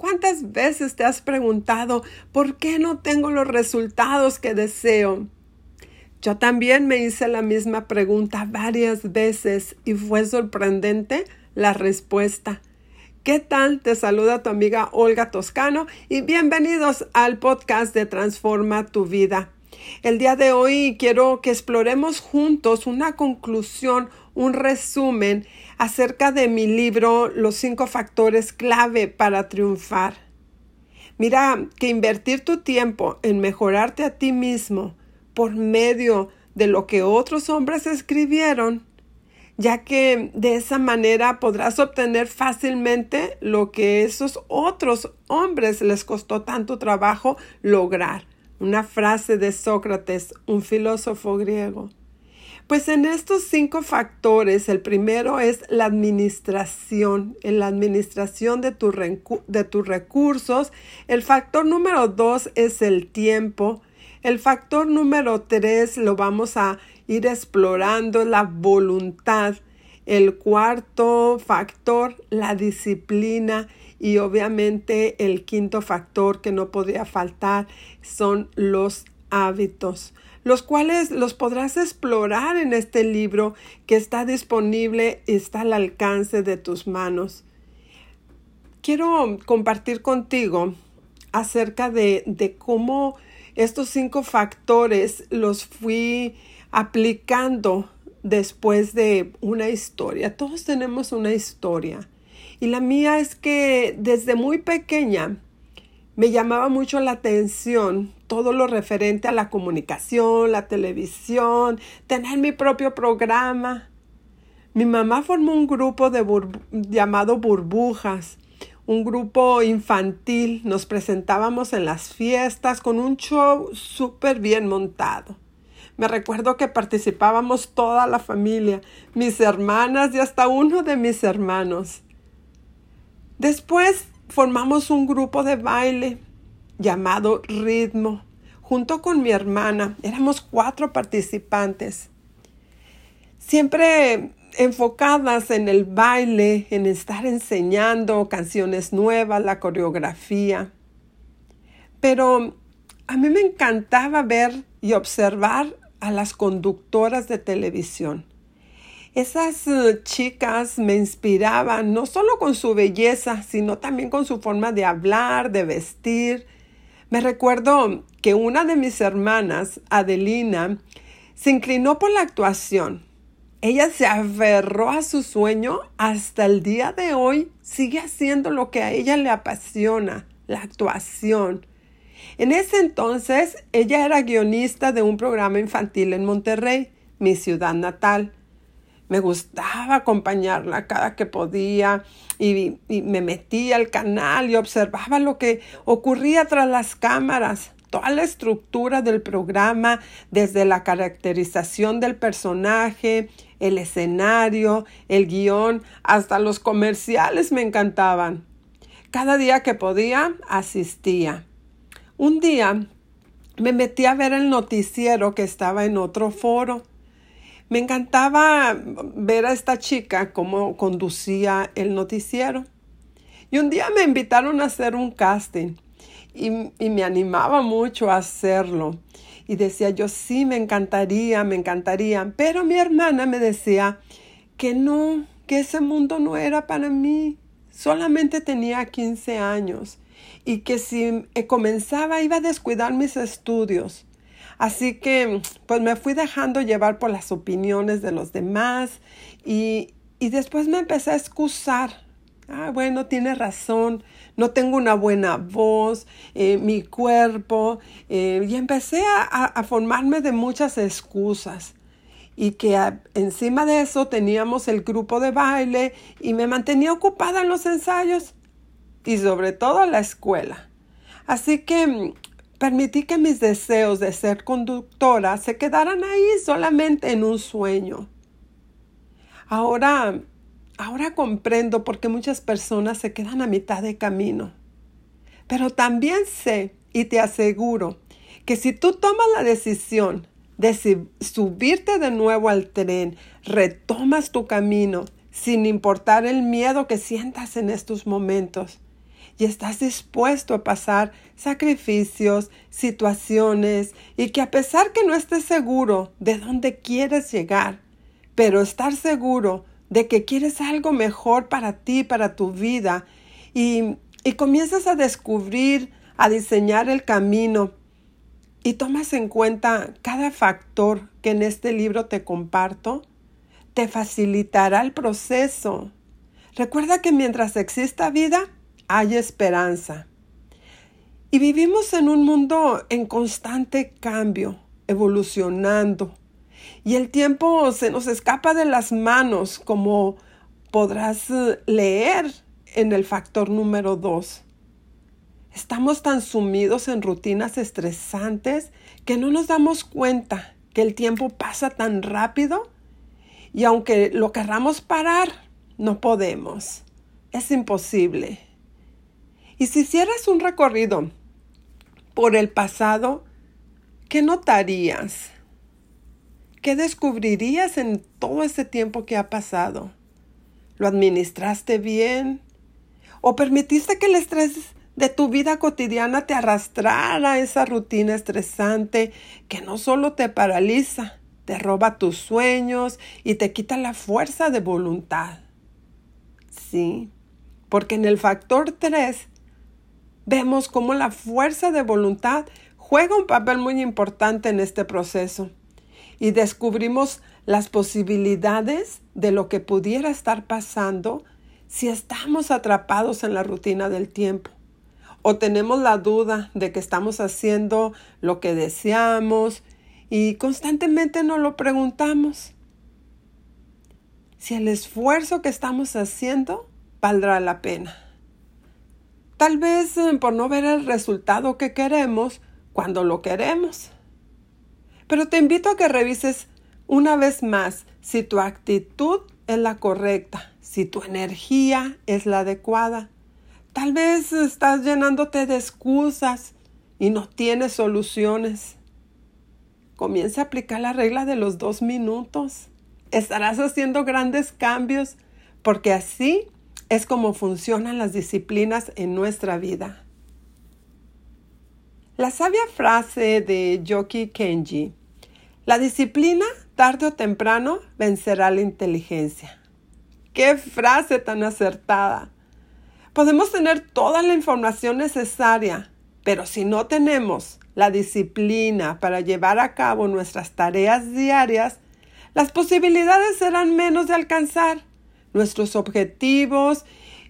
¿Cuántas veces te has preguntado por qué no tengo los resultados que deseo? Yo también me hice la misma pregunta varias veces y fue sorprendente la respuesta. ¿Qué tal? Te saluda tu amiga Olga Toscano y bienvenidos al podcast de Transforma tu vida. El día de hoy quiero que exploremos juntos una conclusión, un resumen acerca de mi libro Los cinco factores clave para triunfar. Mira que invertir tu tiempo en mejorarte a ti mismo por medio de lo que otros hombres escribieron ya que de esa manera podrás obtener fácilmente lo que esos otros hombres les costó tanto trabajo lograr. Una frase de Sócrates, un filósofo griego. Pues en estos cinco factores, el primero es la administración, en la administración de, de tus recursos. El factor número dos es el tiempo. El factor número tres lo vamos a ir explorando la voluntad. El cuarto factor, la disciplina. Y obviamente el quinto factor que no podría faltar son los hábitos, los cuales los podrás explorar en este libro que está disponible y está al alcance de tus manos. Quiero compartir contigo acerca de, de cómo estos cinco factores los fui aplicando después de una historia. Todos tenemos una historia. Y la mía es que desde muy pequeña me llamaba mucho la atención todo lo referente a la comunicación, la televisión, tener mi propio programa. Mi mamá formó un grupo de llamado Burbujas, un grupo infantil. Nos presentábamos en las fiestas con un show súper bien montado. Me recuerdo que participábamos toda la familia, mis hermanas y hasta uno de mis hermanos. Después formamos un grupo de baile llamado Ritmo, junto con mi hermana. Éramos cuatro participantes. Siempre enfocadas en el baile, en estar enseñando canciones nuevas, la coreografía. Pero a mí me encantaba ver y observar a las conductoras de televisión. Esas eh, chicas me inspiraban no solo con su belleza, sino también con su forma de hablar, de vestir. Me recuerdo que una de mis hermanas, Adelina, se inclinó por la actuación. Ella se aferró a su sueño hasta el día de hoy, sigue haciendo lo que a ella le apasiona, la actuación. En ese entonces, ella era guionista de un programa infantil en Monterrey, mi ciudad natal. Me gustaba acompañarla cada que podía y, me metía al canal y observaba lo que ocurría tras las cámaras toda la estructura del programa, desde la caracterización del personaje, el escenario, el guion, hasta los comerciales me encantaban. Cada día que podía, asistía. Un día me metí a ver el noticiero que estaba en otro foro. Me encantaba ver a esta chica cómo conducía el noticiero. Y un día me invitaron a hacer un casting y, me animaba mucho a hacerlo. Y decía yo, sí, me encantaría, me encantaría. Pero mi hermana me decía que no, que ese mundo no era para mí. Solamente tenía 15 años y que si eh, comenzaba iba a descuidar mis estudios. Así que pues me fui dejando llevar por las opiniones de los demás y, después me empecé a excusar. Ah, bueno, tiene razón, no tengo una buena voz, eh, mi cuerpo, eh, y empecé a, formarme de muchas excusas y que encima de eso teníamos el grupo de baile y me mantenía ocupada en los ensayos y sobre todo la escuela. Así que mm, permití que mis deseos de ser conductora se quedaran ahí solamente en un sueño. Ahora, ahora comprendo por qué muchas personas se quedan a mitad de camino. Pero también sé y te aseguro que si tú tomas la decisión de subirte de nuevo al tren, retomas tu camino sin importar el miedo que sientas en estos momentos, y estás dispuesto a pasar sacrificios, situaciones y que a pesar que no estés seguro de dónde quieres llegar, pero estar seguro de que quieres algo mejor para ti, para tu vida y, y comienzas a descubrir, a diseñar el camino y tomas en cuenta cada factor que en este libro te comparto, te facilitará el proceso. Recuerda que mientras exista vida, hay esperanza. Y vivimos en un mundo en constante cambio, evolucionando. Y el tiempo se nos escapa de las manos, como podrás eh, leer en el factor número dos. Estamos tan sumidos en rutinas estresantes que no nos damos cuenta que el tiempo pasa tan rápido y aunque lo querramos parar, no podemos. Es imposible. Y si hicieras un recorrido por el pasado, ¿qué notarías? ¿Qué descubrirías en todo ese tiempo que ha pasado? ¿Lo administraste bien? ¿O permitiste que el estrés de tu vida cotidiana te arrastrara a esa rutina estresante que no solo te paraliza, te roba tus sueños y te quita la fuerza de voluntad. Sí, porque en el factor 3 vemos cómo la fuerza de voluntad juega un papel muy importante en este proceso y descubrimos las posibilidades de lo que pudiera estar pasando si estamos atrapados en la rutina del tiempo o tenemos la duda de que estamos haciendo lo que deseamos y constantemente nos lo preguntamos. Si el esfuerzo que estamos haciendo valdrá la pena. Tal vez eh, por no ver el resultado que queremos cuando lo queremos. Pero te invito a que revises una vez más si tu actitud es la correcta, si tu energía es la adecuada Tal vez estás llenándote de excusas y no tienes soluciones. Comienza a aplicar la regla de los dos minutos. Estarás haciendo grandes cambios porque así es como funcionan las disciplinas en nuestra vida. La sabia frase de Yoki Kenji, la disciplina tarde o temprano vencerá la inteligencia. ¡Qué frase tan acertada! Podemos tener toda la información necesaria, pero si no tenemos la disciplina para llevar a cabo nuestras tareas diarias, las posibilidades serán menos de alcanzar nuestros objetivos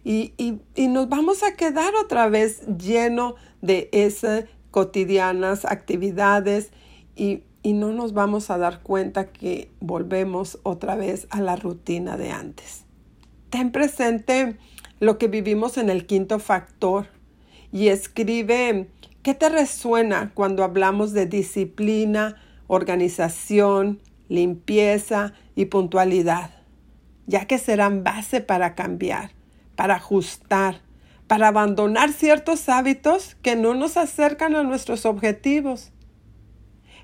y, nos vamos a quedar otra vez lleno de esas cotidianas actividades y, y no nos vamos a dar cuenta que volvemos otra vez a la rutina de antes. Ten presente lo que vivimos en el quinto factor y escribe qué te resuena cuando hablamos de disciplina, organización, limpieza y puntualidad, ya que serán base para cambiar, para ajustar, para abandonar ciertos hábitos que no nos acercan a nuestros objetivos.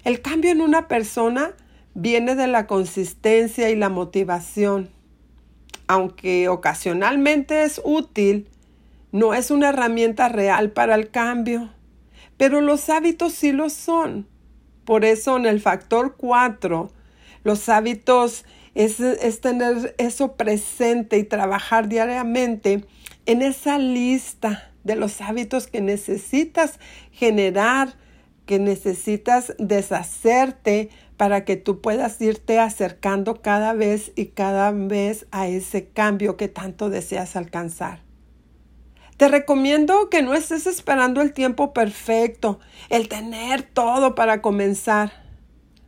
El cambio en una persona viene de la consistencia y la motivación aunque ocasionalmente es útil, no es una herramienta real para el cambio. Pero los hábitos sí lo son. Por eso en el factor 4, los hábitos es, tener eso presente y trabajar diariamente en esa lista de los hábitos que necesitas generar, que necesitas deshacerte para que tú puedas irte acercando cada vez y cada vez a ese cambio que tanto deseas alcanzar. Te recomiendo que no estés esperando el tiempo perfecto, el tener todo para comenzar.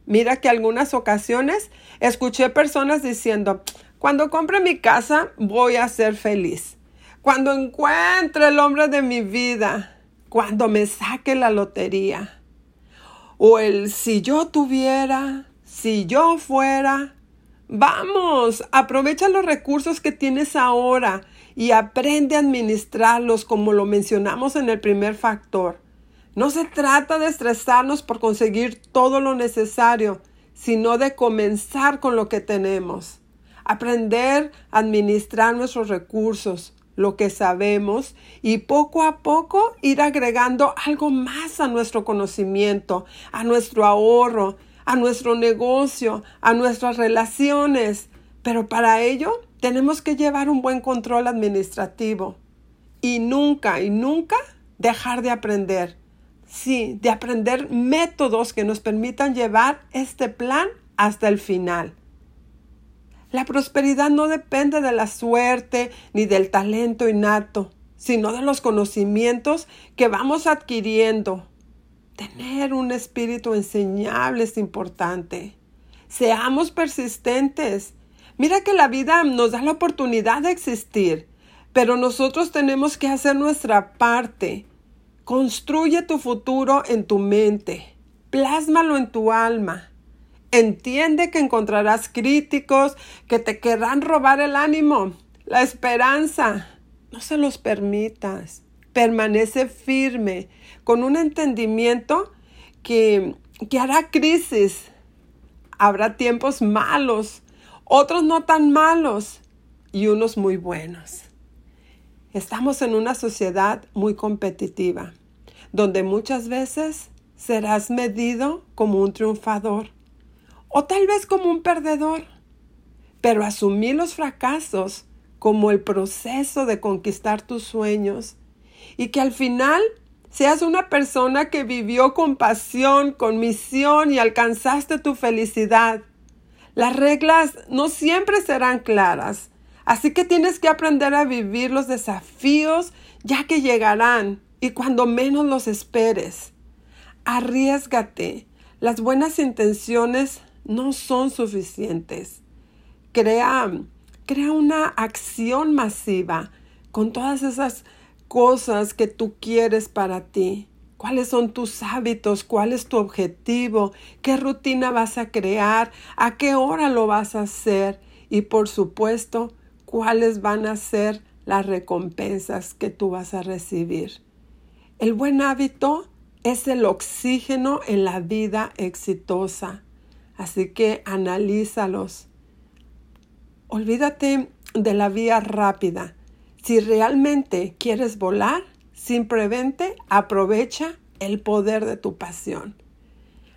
Mira que algunas ocasiones escuché personas diciendo, cuando compre mi casa voy a ser feliz. Cuando encuentre el hombre de mi vida, cuando me saque la lotería o el si yo tuviera, si yo fuera. Vamos, aprovecha los recursos que tienes ahora y aprende a administrarlos como lo mencionamos en el primer factor. No se trata de estresarnos por conseguir todo lo necesario, sino de comenzar con lo que tenemos. Aprender a administrar nuestros recursos, lo que sabemos y poco a poco ir agregando algo más a nuestro conocimiento, a nuestro ahorro, a nuestro negocio, a nuestras relaciones. Pero para ello tenemos que llevar un buen control administrativo y nunca y nunca dejar de aprender. Sí, de aprender métodos que nos permitan llevar este plan hasta el final. La prosperidad no depende de la suerte ni del talento innato, sino de los conocimientos que vamos adquiriendo. Tener un espíritu enseñable es importante. Seamos persistentes. Mira que la vida nos da la oportunidad de existir, pero nosotros tenemos que hacer nuestra parte. Construye tu futuro en tu mente. Plásmalo en tu alma. Entiende que encontrarás críticos que te querrán robar el ánimo, la esperanza. No se los permitas. Permanece firme con un entendimiento que, que hará crisis. Habrá tiempos malos, otros no tan malos y unos muy buenos. Estamos en una sociedad muy competitiva, donde muchas veces serás medido como un triunfador o tal vez como un perdedor. Pero asumir los fracasos como el proceso de conquistar tus sueños y que al final seas una persona que vivió con pasión, con misión y alcanzaste tu felicidad. Las reglas no siempre serán claras, así que tienes que aprender a vivir los desafíos ya que llegarán y cuando menos los esperes. Arriesgate. Las buenas intenciones no son suficientes. Crea, crea una acción masiva con todas esas cosas que tú quieres para ti. ¿Cuáles son tus hábitos? ¿Cuál es tu objetivo? ¿Qué rutina vas a crear? ¿A qué hora lo vas a hacer? Y por supuesto, ¿cuáles van a ser las recompensas que tú vas a recibir? El buen hábito es el oxígeno en la vida exitosa. Así que analízalos. Olvídate de la vía rápida. Si realmente quieres volar, simplemente aprovecha el poder de tu pasión.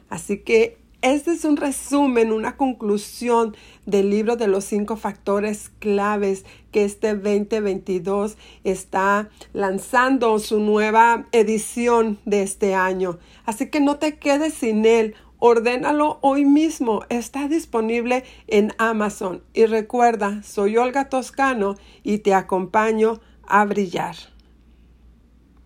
Así que este es un resumen, una conclusión del libro de los cinco factores claves que este 2022 está lanzando su nueva edición de este año. Así que no te quedes sin él. Ordénalo hoy mismo. Está disponible en Amazon. Y recuerda, soy Olga Toscano y te acompaño a brillar.